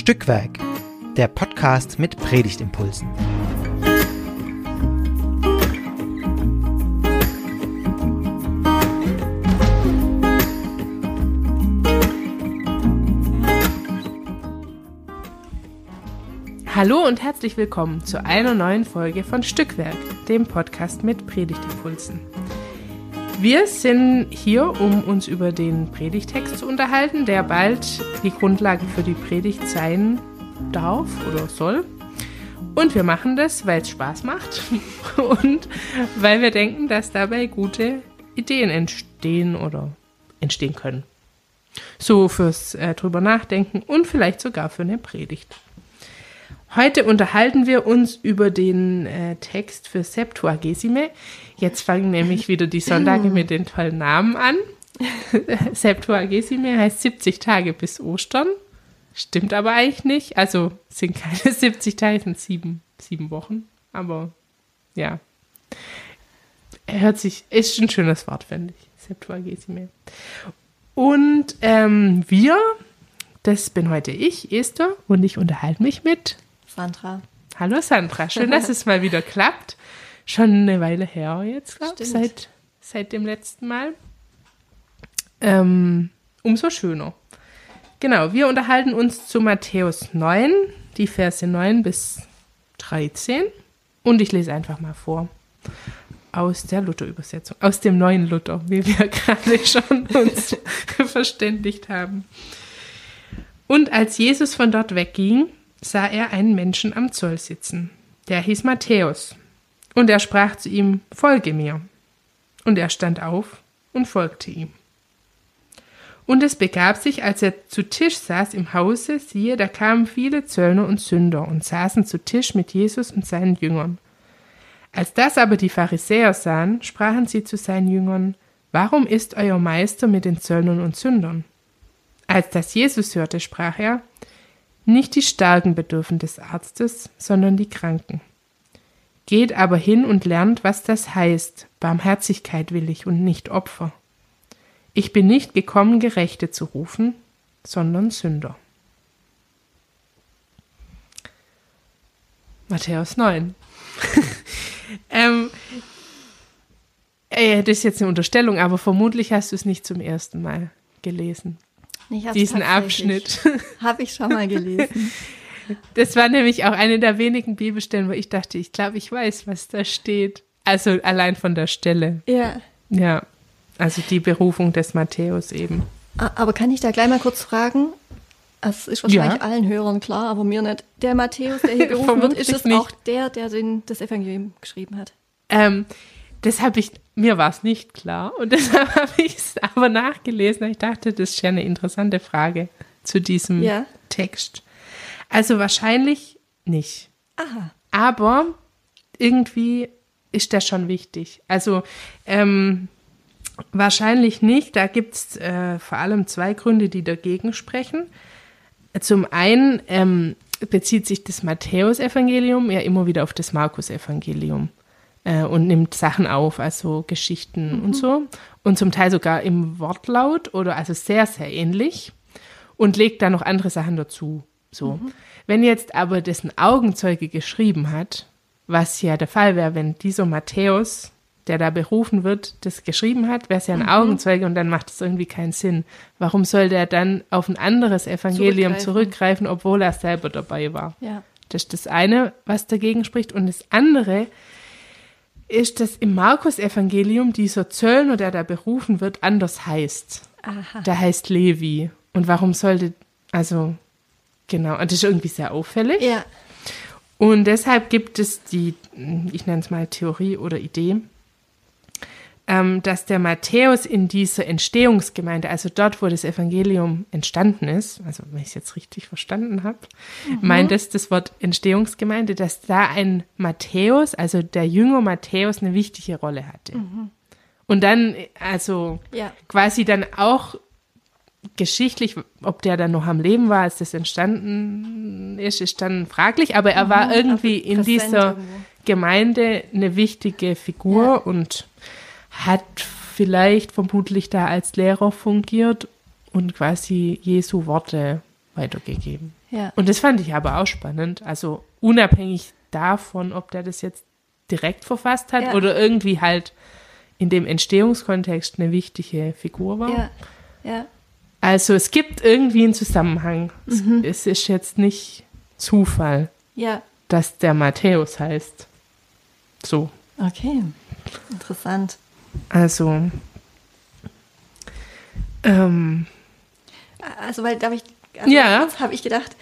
Stückwerk, der Podcast mit Predigtimpulsen. Hallo und herzlich willkommen zu einer neuen Folge von Stückwerk, dem Podcast mit Predigtimpulsen. Wir sind hier, um uns über den Predigtext zu unterhalten, der bald die Grundlage für die Predigt sein darf oder soll. Und wir machen das, weil es Spaß macht und weil wir denken, dass dabei gute Ideen entstehen oder entstehen können. So fürs äh, drüber nachdenken und vielleicht sogar für eine Predigt. Heute unterhalten wir uns über den äh, Text für Septuagesime. Jetzt fangen nämlich wieder die Sonntage mit den tollen Namen an. Septuagesime heißt 70 Tage bis Ostern. Stimmt aber eigentlich nicht. Also sind keine 70 Tage, sind sieben, sieben Wochen. Aber ja. Hört sich, ist ein schönes Wort, finde ich. Septuagesime. Und ähm, wir, das bin heute ich, Esther, und ich unterhalte mich mit Sandra. Hallo Sandra, schön, dass es mal wieder klappt. Schon eine Weile her jetzt, glaube ich, seit, seit dem letzten Mal. Ähm, umso schöner. Genau, wir unterhalten uns zu Matthäus 9, die Verse 9 bis 13. Und ich lese einfach mal vor. Aus der Luther-Übersetzung, aus dem neuen Luther, wie wir gerade schon uns verständigt haben. Und als Jesus von dort wegging, sah er einen Menschen am Zoll sitzen. Der hieß Matthäus. Und er sprach zu ihm, Folge mir. Und er stand auf und folgte ihm. Und es begab sich, als er zu Tisch saß im Hause, siehe, da kamen viele Zöllner und Sünder und saßen zu Tisch mit Jesus und seinen Jüngern. Als das aber die Pharisäer sahen, sprachen sie zu seinen Jüngern, Warum ist euer Meister mit den Zöllnern und Sündern? Als das Jesus hörte, sprach er, nicht die Starken bedürfen des Arztes, sondern die Kranken. Geht aber hin und lernt, was das heißt, Barmherzigkeit will ich und nicht Opfer. Ich bin nicht gekommen, Gerechte zu rufen, sondern Sünder. Matthäus 9. ähm, äh, das ist jetzt eine Unterstellung, aber vermutlich hast du es nicht zum ersten Mal gelesen. Diesen Abschnitt. Habe ich schon mal gelesen. Das war nämlich auch eine der wenigen Bibelstellen, wo ich dachte, ich glaube, ich weiß, was da steht. Also allein von der Stelle. Ja. Ja. Also die Berufung des Matthäus eben. Aber kann ich da gleich mal kurz fragen? Es ist wahrscheinlich ja. allen Hörern klar, aber mir nicht. Der Matthäus, der hier berufen wird, ist es nicht. auch der, der den, das Evangelium geschrieben hat? Ähm, das habe ich, mir war es nicht klar und deshalb habe ich es aber nachgelesen. Ich dachte, das ist ja eine interessante Frage zu diesem ja. Text. Also wahrscheinlich nicht. Aha. Aber irgendwie ist das schon wichtig. Also ähm, wahrscheinlich nicht. Da gibt es äh, vor allem zwei Gründe, die dagegen sprechen. Zum einen ähm, bezieht sich das Matthäusevangelium ja immer wieder auf das Markus-Evangelium äh, und nimmt Sachen auf, also Geschichten mhm. und so. Und zum Teil sogar im Wortlaut oder also sehr, sehr ähnlich und legt da noch andere Sachen dazu. So. Mhm. Wenn jetzt aber dessen Augenzeuge geschrieben hat, was ja der Fall wäre, wenn dieser Matthäus, der da berufen wird, das geschrieben hat, wäre es ja ein mhm. Augenzeuge und dann macht es irgendwie keinen Sinn. Warum soll der dann auf ein anderes Evangelium zurückgreifen, zurückgreifen obwohl er selber dabei war? Ja. Das ist das eine, was dagegen spricht. Und das andere ist, dass im Markus-Evangelium dieser Zöllner, der da berufen wird, anders heißt. Aha. Der heißt Levi. Und warum sollte, also Genau, und das ist irgendwie sehr auffällig. Ja. Und deshalb gibt es die, ich nenne es mal Theorie oder Idee, dass der Matthäus in dieser Entstehungsgemeinde, also dort, wo das Evangelium entstanden ist, also wenn ich es jetzt richtig verstanden habe, mhm. meint es das Wort Entstehungsgemeinde, dass da ein Matthäus, also der Jünger Matthäus, eine wichtige Rolle hatte. Mhm. Und dann, also ja. quasi dann auch geschichtlich, ob der dann noch am Leben war, als das entstanden ist, ist dann fraglich, aber er war mhm, irgendwie in dieser Gemeinde eine wichtige Figur ja. und hat vielleicht vermutlich da als Lehrer fungiert und quasi Jesu Worte weitergegeben. Ja. Und das fand ich aber auch spannend. Also unabhängig davon, ob der das jetzt direkt verfasst hat Ja. oder irgendwie halt in dem Entstehungskontext eine wichtige Figur war. Ja, ja, Also es gibt irgendwie einen Zusammenhang. Mhm. Es, ist jetzt nicht Zufall, ja. dass der Matthäus heißt. So. Okay, interessant. Also. Ähm, Also, weil, darf ich, also Ja. habe ich gedacht,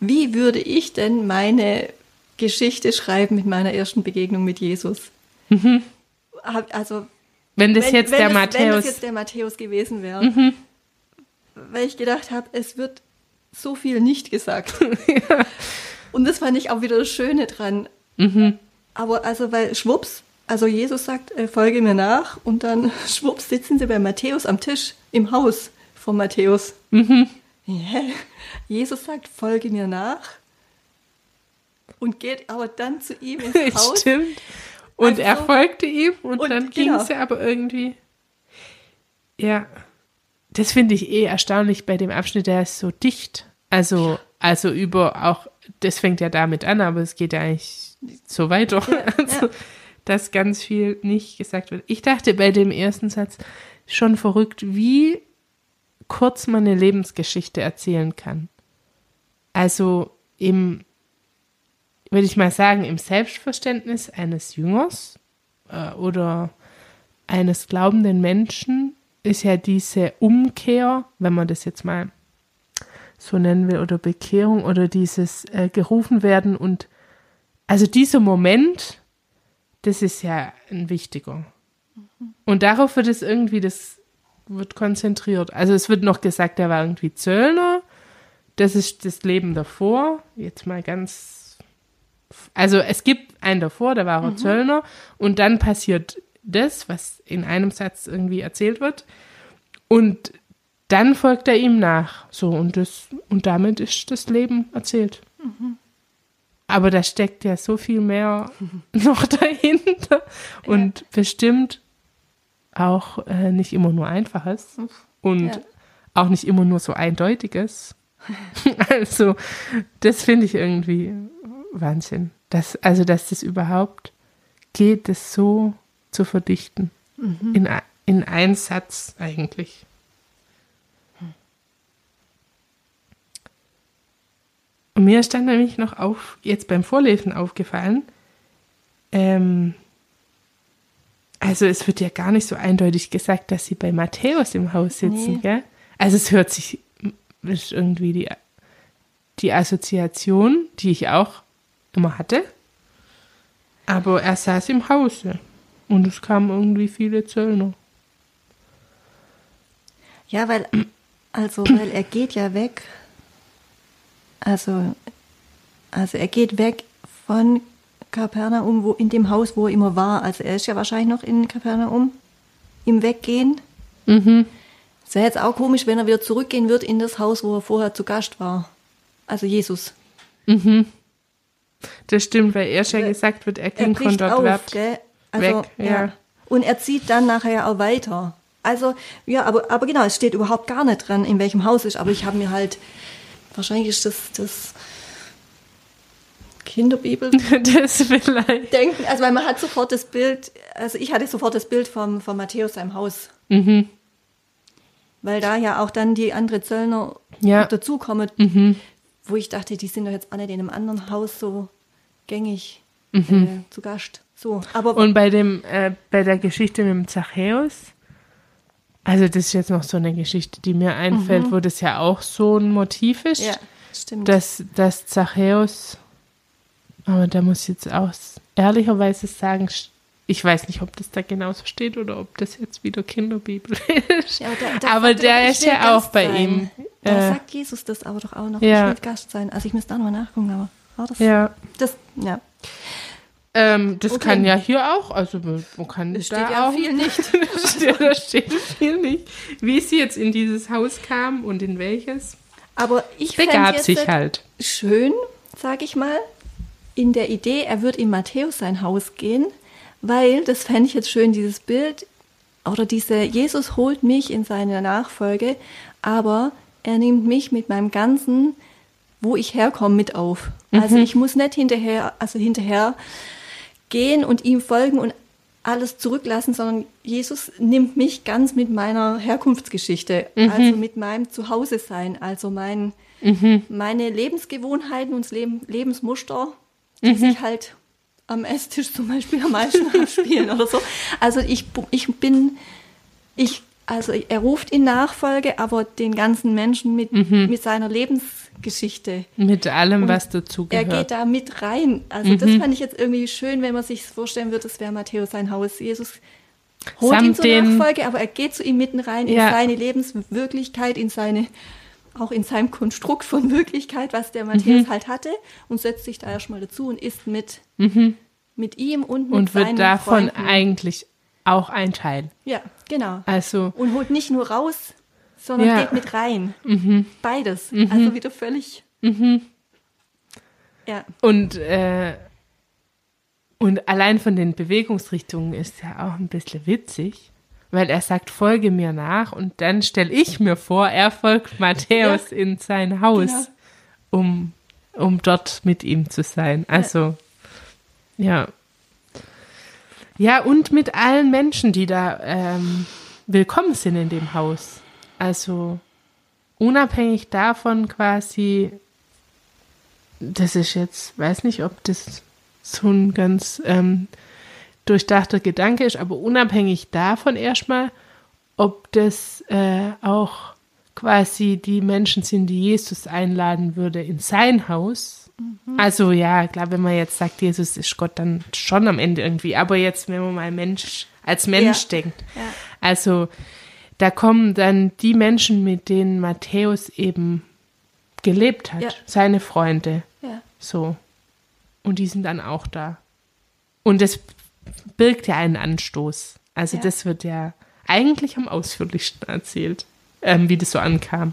wie würde ich denn meine Geschichte schreiben mit meiner ersten Begegnung mit Jesus? Hab, also, wenn das wenn, jetzt wenn der Wenn Matthäus. das jetzt der Matthäus gewesen wäre. Weil ich gedacht habe, es wird so viel nicht gesagt. Und das fand ich auch wieder das Schöne dran. Mhm. Aber also, weil schwupps, also Jesus sagt, äh, folge mir nach und dann schwupps sitzen sie bei Matthäus am Tisch im Haus von Matthäus. Mhm. Ja. Jesus sagt, folge mir nach und geht aber dann zu ihm ins Haus. Stimmt. Und Also- er folgte ihm und, Und dann ging genau. es ja aber irgendwie. Ja. Das finde ich eh erstaunlich bei dem Abschnitt, der ist so dicht. Also, also über auch, das fängt ja damit an, aber es geht ja eigentlich so weiter. also, dass ganz viel nicht gesagt wird. Ich dachte bei dem ersten Satz schon verrückt, wie kurz man eine Lebensgeschichte erzählen kann. Also im würde ich mal sagen, im Selbstverständnis eines Jüngers äh, oder eines glaubenden Menschen ist ja diese Umkehr, wenn man das jetzt mal so nennen will, oder Bekehrung oder dieses äh, gerufen werden und also dieser Moment, das ist ja ein wichtiger. Und darauf wird es irgendwie, das wird konzentriert. Also es wird noch gesagt, er war irgendwie Zöllner. Das ist das Leben davor. Jetzt mal ganz also es gibt einen davor, da war er Zöllner und dann passiert das, was in einem Satz irgendwie erzählt wird und dann folgt er ihm nach. So und das und damit ist das Leben erzählt. Aber da steckt ja so viel mehr noch dahinter und bestimmt auch äh, nicht immer nur einfaches und Ja. auch nicht immer nur so eindeutiges. also das finde ich irgendwie Wahnsinn. Das, also, dass das überhaupt geht, das so zu verdichten. In, a- in einen Satz eigentlich. Und mir ist dann nämlich noch auf, jetzt beim Vorlesen aufgefallen, ähm, also es wird ja gar nicht so eindeutig gesagt, dass sie bei Matthäus im Haus sitzen, Nee. gell? Also es hört sich, ist irgendwie die, die Assoziation, die ich auch immer hatte. Aber er saß im Hause und es kamen irgendwie viele Zöllner. Ja, weil, also, weil er geht ja weg. Also, also er geht weg von Kapernaum, wo, in dem Haus, wo er immer war. Also er ist ja wahrscheinlich noch in Kapernaum im Weggehen. Mhm. Es wäre jetzt auch komisch, wenn er wieder zurückgehen wird in das Haus, wo er vorher zu Gast war. Also Jesus. Das stimmt, weil erst ja gesagt wird, er ging von dort auf, gell? Also, weg, ja. Und er zieht dann nachher ja auch weiter. Also, ja, aber, aber genau, es steht überhaupt gar nicht dran, in welchem Haus ist. Aber ich habe mir halt, wahrscheinlich ist das, das Kinderbibel das vielleicht. denken. Also, weil man hat sofort das Bild, also ich hatte sofort das Bild vom, von Matthäus seinem Haus. Mhm. Weil da ja auch dann die andere Zöllner Ja. dazukommen, Mhm. wo ich dachte, die sind doch jetzt alle in einem anderen Haus so gängig Mhm. äh, zu Gast. So, aber Und bei dem, äh, bei der Geschichte mit dem Zachäus, also das ist jetzt noch so eine Geschichte, die mir einfällt, wo das ja auch so ein Motiv ist, Mhm. ja, stimmt. dass, dass Zachäus, aber da muss ich jetzt auch ehrlicherweise sagen, ich weiß nicht, ob das da genauso steht oder ob das jetzt wieder Kinderbibel ist. Ja, da- da aber er der ist ja auch bei sein. ihm. Da Äh, sagt Jesus das aber doch auch noch. ja. Ich will Gast sein. Also ich müsste da nochmal nachgucken, aber war das? ja. Das, ja. Ähm, das Okay. kann ja hier auch, also man kann Es da steht ja auch viel nicht. da steht viel nicht, wie sie jetzt in dieses Haus kam und in welches. Aber ich Begab sich halt. schön, sage ich mal, in der Idee, er wird in Matthäus sein Haus gehen, weil, das fände ich jetzt schön, dieses Bild, oder diese, Jesus holt mich in seine Nachfolge, aber er nimmt mich mit meinem ganzen wo ich herkomme, mit auf. Also Mhm. ich muss nicht hinterher, also hinterher gehen und ihm folgen und alles zurücklassen, sondern Jesus nimmt mich ganz mit meiner Herkunftsgeschichte, Mhm. also mit meinem Zuhause sein, also mein, meine Lebensgewohnheiten und Leben, Lebensmuster, die sich halt am Esstisch zum Beispiel am meisten abspielen oder so. Also ich, ich bin, ich, also er ruft in Nachfolge, aber den ganzen Menschen mit, mit seiner Lebensgeschichte. Mit allem, was Er dazugehört. geht da mit rein. Also das fand ich jetzt irgendwie schön, wenn man sich vorstellen würde, das wäre Matthäus sein Haus. Jesus holt ihn Samt zur den- Nachfolge, aber er geht zu ihm mitten rein in Ja. seine Lebenswirklichkeit, in seine, auch in seinem Konstrukt von Wirklichkeit, was der Matthäus halt hatte und setzt sich da erstmal dazu und ist mit, mit ihm und mit und wird davon Freunden. eigentlich auch ein Teil. Ja, genau. Also, Und holt nicht nur raus, sondern Ja. geht mit rein. Beides. Mhm. Also wieder völlig. Ja. und, äh, und allein von den Bewegungsrichtungen ist ja auch ein bisschen witzig, weil er sagt, folge mir nach und dann stelle ich mir vor, er folgt Matthäus in sein Haus, Genau. um, um dort mit ihm zu sein. Also, ja. Ja, und mit allen Menschen, die da ähm, willkommen sind in dem Haus. Also unabhängig davon quasi, das ist jetzt, weiß nicht, ob das so ein ganz ähm, durchdachter Gedanke ist, aber unabhängig davon erstmal, ob das äh, auch quasi die Menschen sind, die Jesus einladen würde in sein Haus. Also ja, klar, wenn man jetzt sagt, Jesus ist Gott, dann schon am Ende irgendwie. Aber jetzt, wenn man mal Mensch als Mensch Ja. denkt, Ja. also da kommen dann die Menschen, mit denen Matthäus eben gelebt hat, Ja. seine Freunde, Ja. so. Und die sind dann auch da. Und das birgt ja einen Anstoß. Also Ja. das wird ja eigentlich am ausführlichsten erzählt, ähm, wie das so ankam.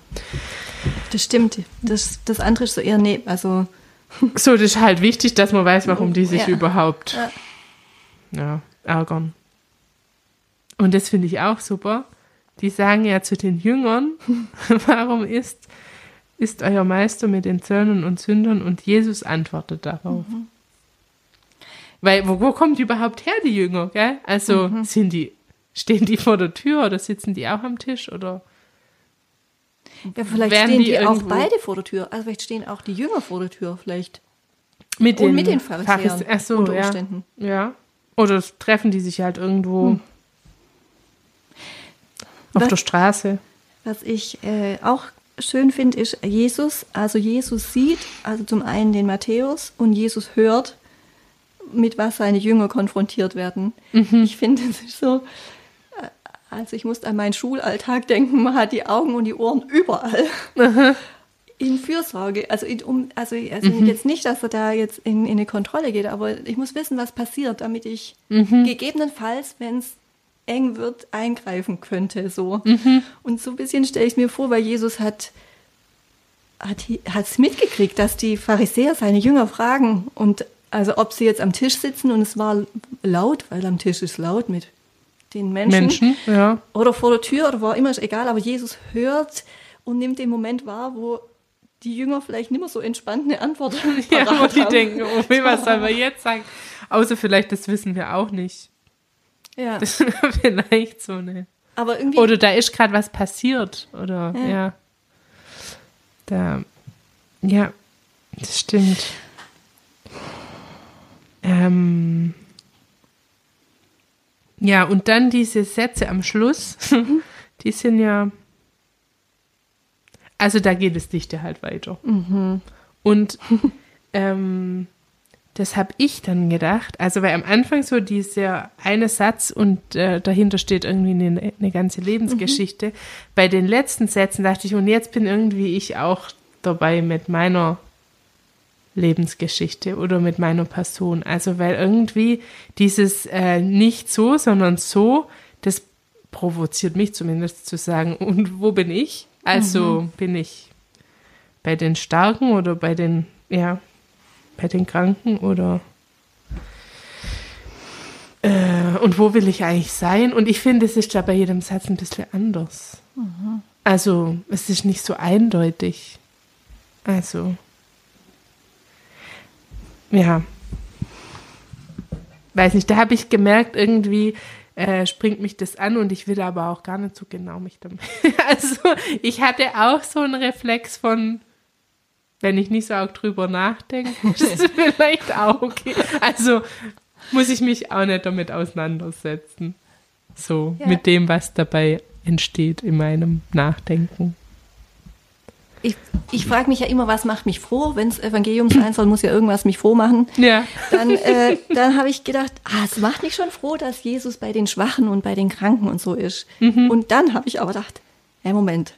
Das stimmt. Das, das andere ist so eher, nee, also So, das ist halt wichtig, dass man weiß, warum die sich Ja. überhaupt ja, ärgern. Und das finde ich auch super. Die sagen ja zu den Jüngern, warum ist, ist euer Meister mit den Zöllnern und Sündern? Und Jesus antwortet darauf. Mhm. Weil, wo, wo kommen die überhaupt her, die Jünger? Gell? Also, Mhm. sind die, stehen die vor der Tür oder sitzen die auch am Tisch? Oder? ja, vielleicht stehen die die, auch beide vor der Tür. Also vielleicht stehen auch die Jünger vor der Tür, vielleicht. Mit Und mit den Pharisäern Pharise- Ach so, unter ja. Umständen. Ja. Oder treffen die sich halt irgendwo Hm. Auf Was- der Straße. Was ich äh, auch schön finde, ist Jesus. Also Jesus sieht, also zum einen den Matthäus und Jesus hört, mit was seine Jünger konfrontiert werden. Mhm. Ich finde, es ist so, äh, also ich muss an meinen Schulalltag denken, man hat die Augen und die Ohren überall. In Fürsorge, also, in, um, also, also Mhm. jetzt nicht, dass er da jetzt in, in eine Kontrolle geht, aber ich muss wissen, was passiert, damit ich Mhm. gegebenenfalls, wenn es eng wird, eingreifen könnte. So. Mhm. Und so ein bisschen stelle ich mir vor, weil Jesus hat hat es mitgekriegt, dass die Pharisäer seine Jünger fragen und also ob sie jetzt am Tisch sitzen und es war laut, weil am Tisch ist laut mit den Menschen, Menschen, ja. oder vor der Tür oder wo immer, ist egal, aber Jesus hört und nimmt den Moment wahr, wo die Jünger vielleicht nicht mehr so entspannt eine Antwort Ja, wo die haben. denken, oh, was sollen wir jetzt sagen? Außer vielleicht, das wissen wir auch nicht. Ja, Das ist vielleicht so eine. aber irgendwie Oder da ist gerade was passiert. Oder, Ja. ja. Da, ja, das stimmt. Ähm, ja, und dann diese Sätze am Schluss, die sind ja. Also da geht es Dichte halt weiter. Und ähm, das habe ich dann gedacht. Also weil am Anfang so dieser eine Satz und äh, dahinter steht irgendwie eine, eine ganze Lebensgeschichte. Bei den letzten Sätzen dachte ich, und jetzt bin irgendwie ich auch dabei mit meiner Lebensgeschichte oder mit meiner Person. Also weil irgendwie dieses äh, nicht so, sondern so, das provoziert mich zumindest zu sagen, und wo bin ich? Also bin ich bei den Starken oder bei den, ja, bei den Kranken oder äh, und wo will ich eigentlich sein? Und ich finde, es ist da bei jedem Satz ein bisschen anders. Also es ist nicht so eindeutig. Also ja, weiß nicht, da habe ich gemerkt, irgendwie äh, springt mich das an und ich will aber auch gar nicht so genau mich damit. also ich hatte auch so einen Reflex von, wenn ich nicht so auch drüber nachdenke, ist es vielleicht auch okay. Also muss ich mich auch nicht damit auseinandersetzen. So, Ja. mit dem, was dabei entsteht in meinem Nachdenken. Ich, ich frage mich ja immer, was macht mich froh? Wenn es Evangelium sein soll, muss ja irgendwas mich froh machen. Ja. Dann, äh, dann habe ich gedacht, ah, es macht mich schon froh, dass Jesus bei den Schwachen und bei den Kranken und so ist. Und dann habe ich aber gedacht, ja, Moment,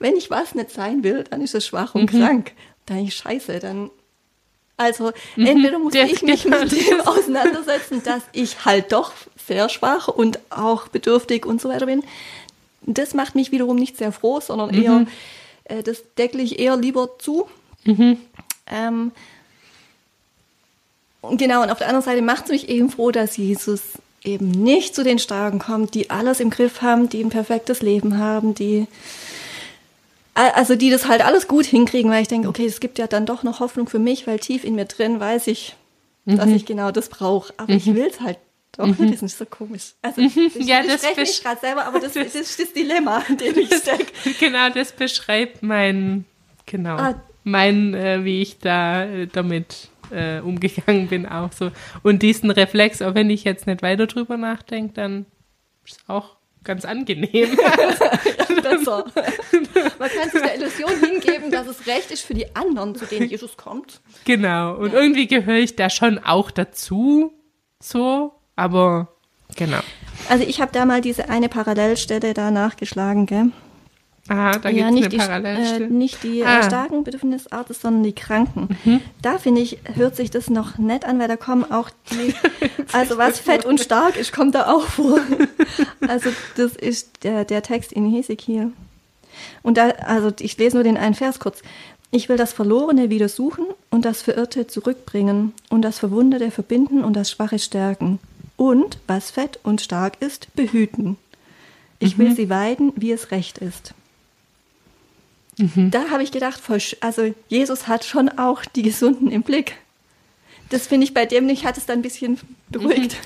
wenn ich was nicht sein will, dann ist es schwach und krank. Dann ist scheiße, dann. Also, entweder muss ich mich mit dem auseinandersetzen, dass ich halt doch sehr schwach und auch bedürftig und so weiter bin. Das macht mich wiederum nicht sehr froh, sondern eher, äh, das deckel ich eher lieber zu. Ähm, und genau, und auf der anderen Seite macht es mich eben froh, dass Jesus eben nicht zu den Starken kommt, die alles im Griff haben, die ein perfektes Leben haben, die also die das halt alles gut hinkriegen, weil ich denke, okay, es gibt ja dann doch noch Hoffnung für mich, weil tief in mir drin weiß ich, dass ich genau das brauche. Aber ich will es halt doch nicht. Das ist so komisch. Also, das, Ja, ich das spreche mich gerade selber, aber das, das ist das Dilemma, in dem ich stecke. Genau, das beschreibt mein, genau, Ah. mein, äh, wie ich da äh, damit äh, umgegangen bin auch so. Und diesen Reflex, auch wenn ich jetzt nicht weiter drüber nachdenke, dann ist auch ganz angenehm. besser. Man kann sich der Illusion hingeben, dass es recht ist für die anderen, zu denen Jesus kommt. genau. Und irgendwie gehöre ich da schon auch dazu, so, aber genau. Also ich habe da mal diese eine Parallelstelle da nachgeschlagen, gell? Aha, da ja, gibt es nicht die, äh, nicht die Ah. äh, starken Bedürfnisarten, sondern die Kranken. Da finde ich, hört sich das noch nett an, weil da kommen auch die, also was fett und stark ist, kommt da auch vor. Also das ist der, der Text in Hesekiel. Und da, also ich lese nur den einen Vers kurz. Ich will das Verlorene wieder suchen und das Verirrte zurückbringen und das Verwundete verbinden und das Schwache stärken. Und, was fett und stark ist, behüten. Ich will sie weiden, wie es recht ist. Da habe ich gedacht, also Jesus hat schon auch die Gesunden im Blick. Das finde ich bei dem nicht, hat es dann ein bisschen beruhigt.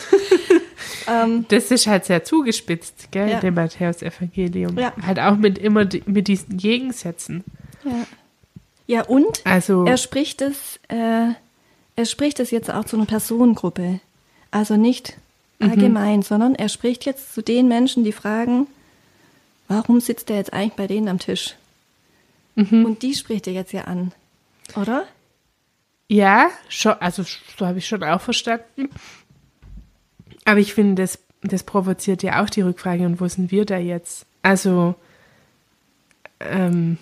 ähm, Das ist halt sehr zugespitzt, gell, Ja. dem Matthäus-Evangelium. Ja. Halt auch mit immer die, mit diesen Gegensätzen. ja. ja, und Also, er spricht es, äh, er spricht es jetzt auch zu einer Personengruppe. Also nicht allgemein, sondern er spricht jetzt zu den Menschen, die fragen, warum sitzt er jetzt eigentlich bei denen am Tisch? Und die spricht er jetzt ja an, oder? ja, schon, also so habe ich schon auch verstanden. Aber ich finde, das, das provoziert ja auch die Rückfrage, und wo sind wir da jetzt? Also, ähm,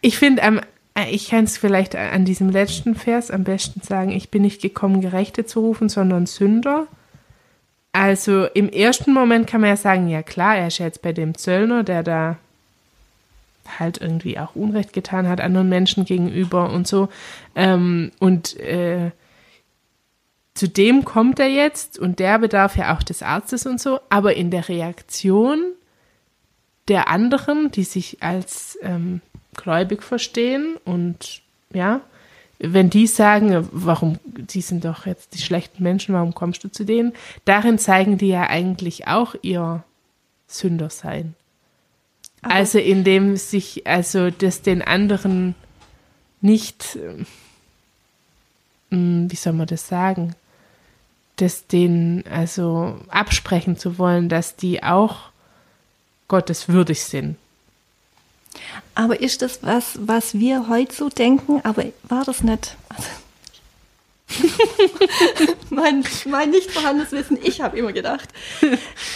ich finde, am ich kann es vielleicht an diesem letzten Vers am besten sagen, ich bin nicht gekommen, Gerechte zu rufen, sondern Sünder. Also im ersten Moment kann man ja sagen, ja klar, er ist ja jetzt bei dem Zöllner, der da halt irgendwie auch Unrecht getan hat anderen Menschen gegenüber und so. Ähm, und äh, zu dem kommt er jetzt und der bedarf ja auch des Arztes und so, aber in der Reaktion der anderen, die sich als ähm, gläubig verstehen und ja, wenn die sagen, warum, die sind doch jetzt die schlechten Menschen, warum kommst du zu denen? Darin zeigen die ja eigentlich auch ihr Sündersein. Aber- also indem sich, also das den anderen nicht, ähm, wie soll man das sagen, das denen also absprechen zu wollen, dass die auch gotteswürdig sind. Aber ist das was, was wir heute so denken? Aber war das nicht? Also, mein, mein nicht vorhandenes Wissen, ich habe immer gedacht.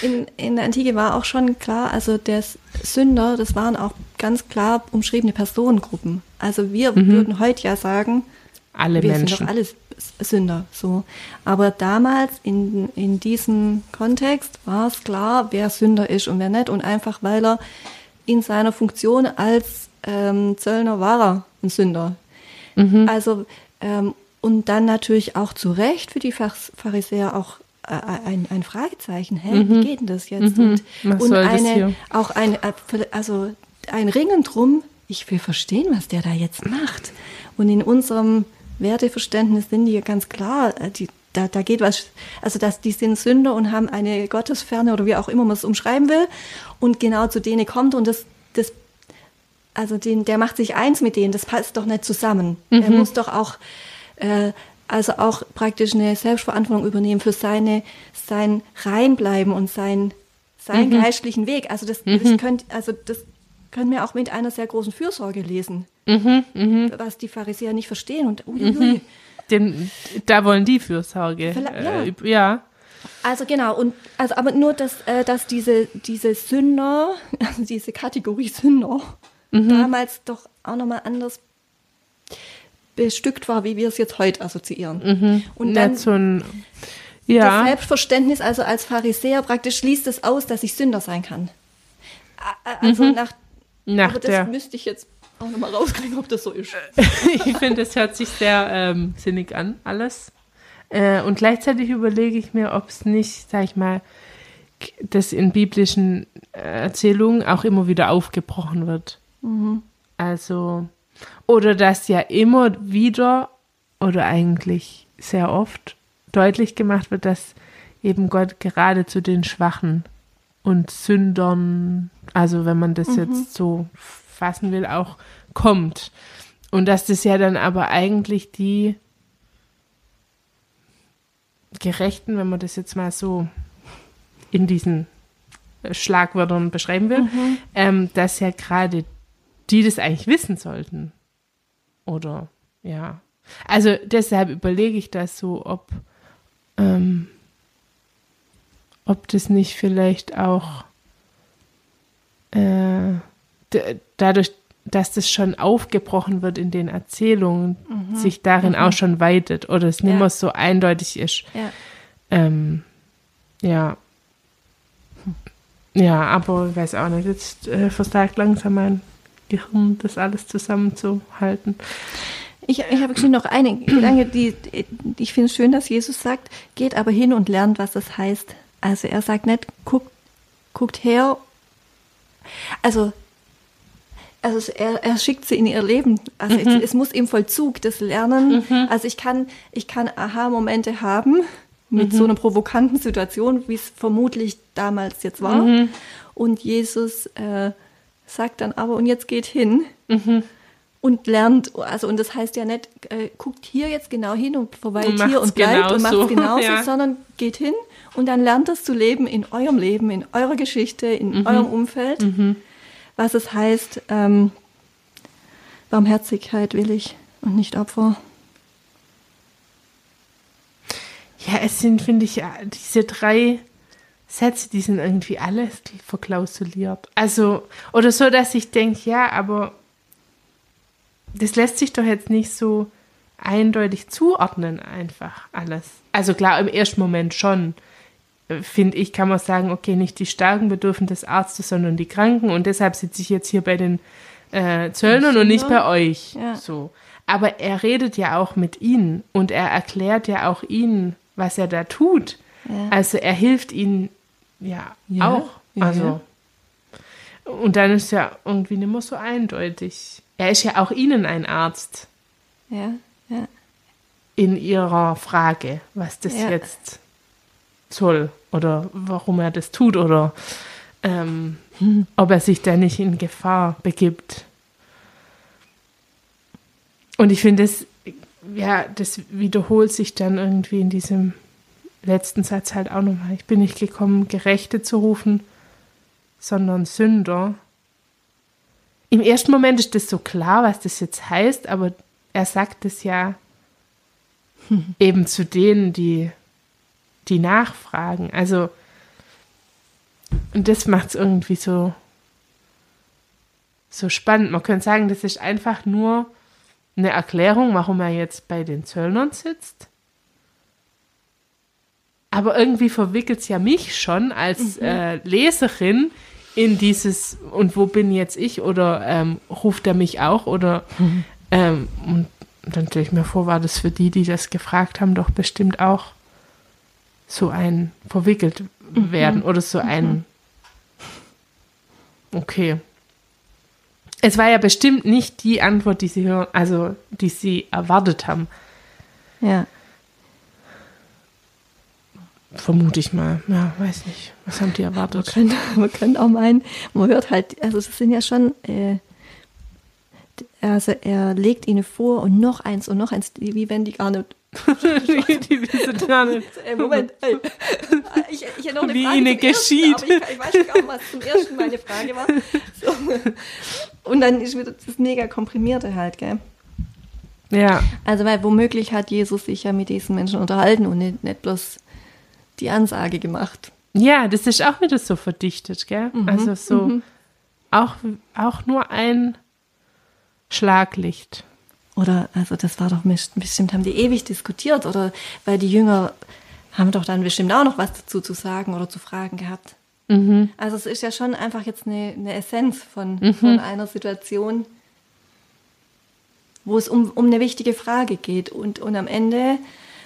In, in der Antike war auch schon klar, also der Sünder, das waren auch ganz klar umschriebene Personengruppen. Also wir würden heute ja sagen, Alle wir sind Menschen. doch alle Sünder. So. Aber damals in, in diesem Kontext war es klar, wer Sünder ist und wer nicht. Und einfach weil er in seiner Funktion als ähm, Zöllner war er ein Sünder. Mhm. Also ähm, und dann natürlich auch zu Recht für die Pharisäer auch äh, ein, ein Fragezeichen. Hä, wie geht denn das jetzt? Und, Mhm. Und das eine, auch ein, äh, also ein Ringen drum, ich will verstehen, was der da jetzt macht. Und in unserem Werteverständnis sind die ja ganz klar. Äh, Die, da, da geht was, also dass die sind Sünder und haben eine Gottesferne oder wie auch immer man es umschreiben will. Und genau zu denen kommt und das, das also den, der macht sich eins mit denen, das passt doch nicht zusammen. Er muss doch auch, äh, also auch praktisch eine Selbstverantwortung übernehmen für seine, sein Reinbleiben und sein, seinen geistlichen Weg. Also das, das könnt, also das können wir auch mit einer sehr großen Fürsorge lesen, was die Pharisäer nicht verstehen und uiuiui. Den, da wollen die Fürsorge. Äh, üb- ja. Also genau, und also aber nur, dass, äh, dass diese, diese Sünder, also diese Kategorie Sünder, damals doch auch nochmal anders bestückt war, wie wir es jetzt heute assoziieren. Und dann so ein, das ja. Selbstverständnis, also als Pharisäer praktisch schließt es aus, dass ich Sünder sein kann. Also nach, Nach aber das der, müsste ich jetzt auch nochmal rauskriegen, ob das so ist. ich finde, es hört sich sehr ähm, sinnig an, alles. Äh, und gleichzeitig überlege ich mir, ob es nicht, sag ich mal, das in biblischen äh, Erzählungen auch immer wieder aufgebrochen wird. Also, oder dass ja immer wieder oder eigentlich sehr oft deutlich gemacht wird, dass eben Gott gerade zu den Schwachen und Sündern, also wenn man das jetzt so fassen will, auch kommt. Und dass das ja dann aber eigentlich die Gerechten, wenn man das jetzt mal so in diesen Schlagwörtern beschreiben will, ähm, dass ja gerade die das eigentlich wissen sollten. Oder ja. Also deshalb überlege ich das so, ob, ähm, ob das nicht vielleicht auch äh, dadurch, dass das schon aufgebrochen wird in den Erzählungen, sich darin auch schon weitet oder es nicht Ja. mehr so eindeutig ist. Ja. Ähm, ja. Ja, aber ich weiß auch nicht, jetzt äh, versagt langsam mein Gehirn, das alles zusammenzuhalten. Ich, ich habe schon noch eine Gedanke, die, die ich finde es schön, dass Jesus sagt, geht aber hin und lernt, was das heißt. Also er sagt nicht, guckt, guckt her. Also, also er, er schickt sie in ihr Leben. Also es, es muss im Vollzug das Lernen. Also ich kann, ich kann Aha-Momente haben mit so einer provokanten Situation, wie es vermutlich damals jetzt war. Und Jesus äh, sagt dann aber, und jetzt geht hin und lernt, also und das heißt ja nicht, äh, guckt hier jetzt genau hin und verweilt Und hier und bleibt und macht genauso. es genauso, Ja. sondern geht hin und dann lernt das zu leben in eurem Leben, in eurer Geschichte, in Mhm. eurem Umfeld, was es heißt, ähm, Barmherzigkeit will ich und nicht Opfer. Ja, es sind, finde ich, ja, diese drei Sätze, die sind irgendwie alle verklausuliert. Also, oder so, dass ich denke, ja, aber das lässt sich doch jetzt nicht so eindeutig zuordnen, einfach alles. Also klar, im ersten Moment schon, äh, finde ich, kann man sagen, okay, nicht die Starken bedürfen des Arztes, sondern die Kranken und deshalb sitze ich jetzt hier bei den äh, Zöllnern und nicht bei euch. Ja. So. Aber er redet ja auch mit ihnen und er erklärt ja auch ihnen, was er da tut. Ja. Also er hilft ihnen ja, Ja, auch. ja, also. Und dann ist ja irgendwie nicht mehr so eindeutig. Er ist ja auch ihnen ein Arzt Ja, ja. in ihrer Frage, was das Ja. jetzt soll oder warum er das tut oder ähm, ob er sich da nicht in Gefahr begibt. Und ich finde, das, ja, das wiederholt sich dann irgendwie in diesem letzten Satz halt auch nochmal. Ich bin nicht gekommen, Gerechte zu rufen, sondern Sünder. Im ersten Moment ist das so klar, was das jetzt heißt, aber er sagt es ja eben zu denen, die, die nachfragen. Also, und das macht es irgendwie so, so spannend. Man könnte sagen, das ist einfach nur eine Erklärung, warum er jetzt bei den Zöllnern sitzt. Aber irgendwie verwickelt es ja mich schon als äh, Leserin in dieses, und wo bin jetzt ich? Oder ähm, ruft er mich auch? Oder ähm, und dann stelle ich mir vor, war das für die, die das gefragt haben, doch bestimmt auch so ein verwickelt werden oder so ein Okay. Es war ja bestimmt nicht die Antwort, die sie hören, also die sie erwartet haben. Ja. Vermute ich mal. Ja, weiß nicht. Was haben die Man erwartet? könnte, man könnte auch meinen, man hört halt, also das sind ja schon, äh, also er legt ihnen vor und noch eins und noch eins, wie wenn die gar nicht. die, die wissen gar nicht. Äh, Moment, hey. ich, ich hätte noch eine Wie Frage ihnen zum ersten, geschieht. aber ich, ich weiß nicht, was zum ersten meine Frage war. So. Und dann ist wieder das mega komprimierte halt, gell? Ja, Also weil womöglich hat Jesus sich ja mit diesen Menschen unterhalten und nicht, nicht bloß die Ansage gemacht. ja, das ist auch wieder so verdichtet, gell? Also so auch, auch nur ein Schlaglicht. Oder, also das war doch best- bestimmt, haben die ewig diskutiert oder weil die Jünger haben doch dann bestimmt auch noch was dazu zu sagen oder zu fragen gehabt. Also es ist ja schon einfach jetzt eine, eine Essenz von, von einer Situation, wo es um, um eine wichtige Frage geht. Und, und am Ende,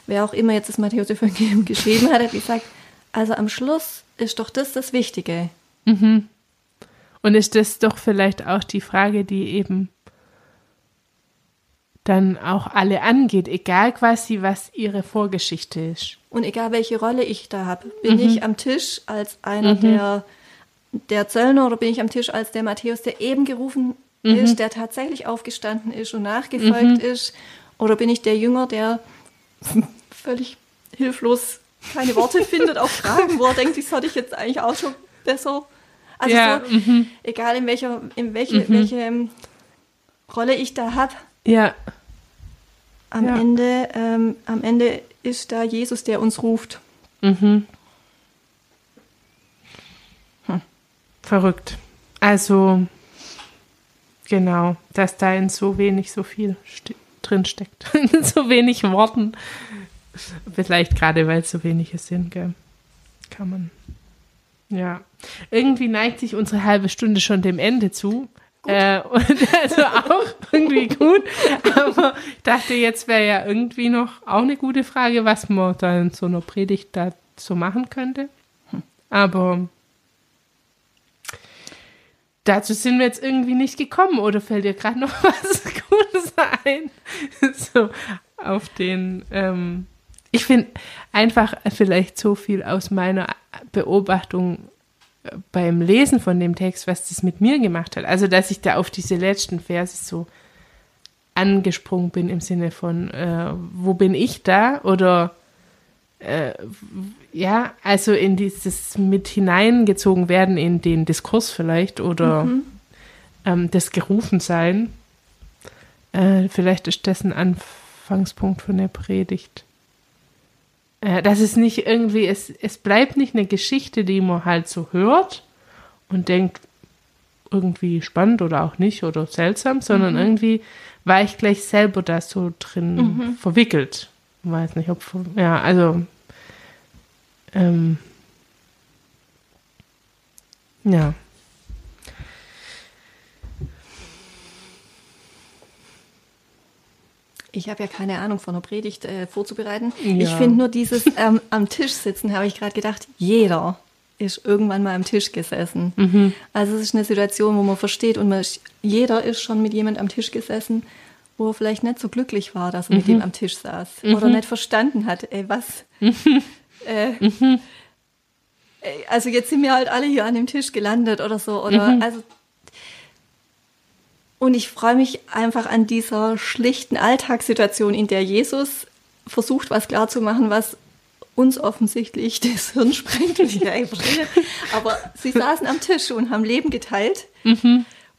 wer auch immer jetzt das Matthäus-Evangelium geschrieben hat, hat gesagt, also am Schluss ist doch das das Wichtige. Und ist das doch vielleicht auch die Frage, die eben dann auch alle angeht, egal quasi, was ihre Vorgeschichte ist. Und egal welche Rolle ich da habe, bin ich am Tisch als einer der, der Zöllner oder bin ich am Tisch als der Matthäus, der eben gerufen ist, der tatsächlich aufgestanden ist und nachgefolgt ist, oder bin ich der Jünger, der völlig hilflos keine Worte findet auf Fragen, wo er denkt, das hatte ich jetzt eigentlich auch schon besser. Also Ja, so, egal in welcher, in welche, welche ähm, Rolle ich da habe, Ja, am Ja. Ende, ähm, am Ende ist da Jesus, der uns ruft. verrückt. Also, genau, dass da in so wenig so viel sti- drin steckt. in so wenig Worten. Vielleicht gerade, weil es so wenige sind, gell? Kann man. Ja. Irgendwie neigt sich unsere halbe Stunde schon dem Ende zu. Äh, und also auch irgendwie gut. Aber ich dachte, jetzt wäre ja irgendwie noch auch eine gute Frage, was man da in so einer Predigt da so machen könnte. Aber dazu sind wir jetzt irgendwie nicht gekommen. Oder fällt dir gerade noch was Gutes ein? so auf den. Ähm, ich finde einfach vielleicht so viel aus meiner Beobachtung äh, beim Lesen von dem Text, was das mit mir gemacht hat. Also, dass ich da auf diese letzten Verse so angesprungen bin im Sinne von, äh, wo bin ich da? Oder äh, ja, also in dieses mit hineingezogen werden in den Diskurs vielleicht oder ähm, das Gerufensein. Äh, vielleicht ist das ein Anfangspunkt von der Predigt. Äh, dass es nicht irgendwie, es, es bleibt nicht eine Geschichte, die man halt so hört und denkt, irgendwie spannend oder auch nicht oder seltsam, sondern irgendwie war ich gleich selber da so drin verwickelt. Weiß nicht, ob, ja, also, ähm, ja. Ich habe ja keine Ahnung von einer Predigt äh, vorzubereiten. Ja. Ich finde nur dieses ähm, am Tisch sitzen, habe ich gerade gedacht, jeder ist irgendwann mal am Tisch gesessen. Mhm. Also es ist eine Situation, wo man versteht und man, jeder ist schon mit jemand am Tisch gesessen, wo er vielleicht nicht so glücklich war, dass er mit Mhm. dem am Tisch saß oder nicht verstanden hat, ey, was. Mhm. Äh, ey, also jetzt sind wir halt alle hier an dem Tisch gelandet oder so. Oder Mhm. also und ich freue mich einfach an dieser schlichten Alltagssituation, in der Jesus versucht, was klarzumachen, was uns offensichtlich das Hirn sprengt. Aber sie saßen am Tisch und haben Leben geteilt.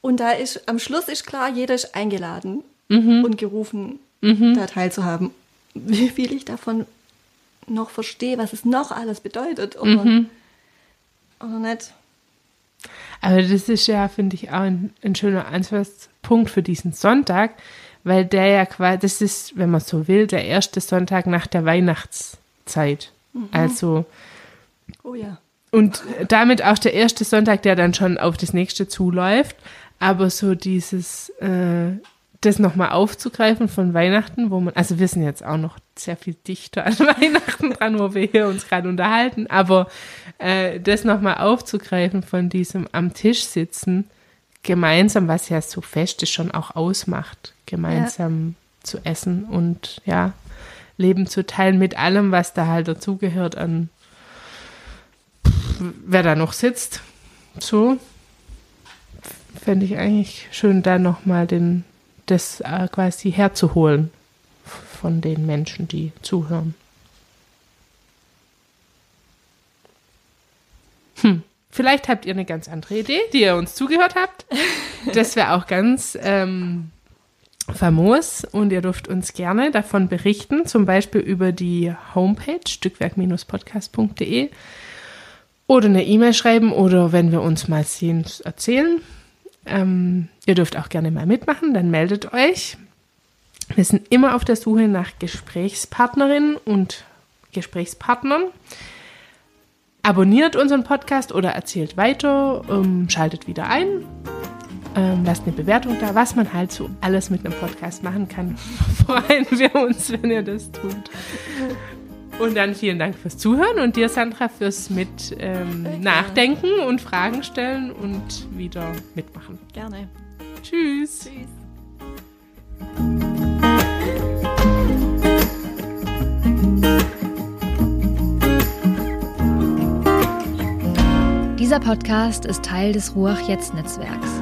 Und da ist, am Schluss ist klar, jeder ist eingeladen und gerufen, da teilzuhaben. Wie viel ich davon noch verstehe, was es noch alles bedeutet. Oder, oder nicht. Aber das ist ja, finde ich, auch ein, ein schöner Ansatzpunkt für diesen Sonntag, weil der ja quasi, das ist, wenn man so will, der erste Sonntag nach der Weihnachtszeit. Also, Oh ja. und damit auch der erste Sonntag, der dann schon auf das nächste zuläuft. Aber so dieses, äh, das nochmal aufzugreifen von Weihnachten, wo man, also wir sind jetzt auch noch sehr viel dichter an Weihnachten dran, wo wir hier uns gerade unterhalten, aber äh, das nochmal aufzugreifen von diesem am Tisch sitzen, gemeinsam, was ja so Feste schon auch ausmacht, gemeinsam zu essen und ja, Leben zu teilen mit allem, was da halt dazugehört an wer da noch sitzt. So fände ich eigentlich schön, da nochmal den, das äh, quasi herzuholen von den Menschen, die zuhören. Hm. Vielleicht habt ihr eine ganz andere Idee, die ihr uns zugehört habt. Das wäre auch ganz ähm, famos und ihr dürft uns gerne davon berichten, zum Beispiel über die Homepage stückwerk-podcast.de oder eine E-Mail schreiben oder wenn wir uns mal sehen, erzählen. Ähm, ihr dürft auch gerne mal mitmachen, dann meldet euch. Wir sind immer auf der Suche nach Gesprächspartnerinnen und Gesprächspartnern. Abonniert unseren Podcast oder erzählt weiter, ähm, schaltet wieder ein, ähm, lasst eine Bewertung da, was man halt so alles mit einem Podcast machen kann. Freuen wir uns, wenn ihr das tut. Und dann vielen Dank fürs Zuhören und dir, Sandra, fürs mit ähm, Nachdenken und Fragen stellen und wieder mitmachen. Gerne. Tschüss. Tschüss. Dieser Podcast ist Teil des Ruach Jetzt Netzwerks.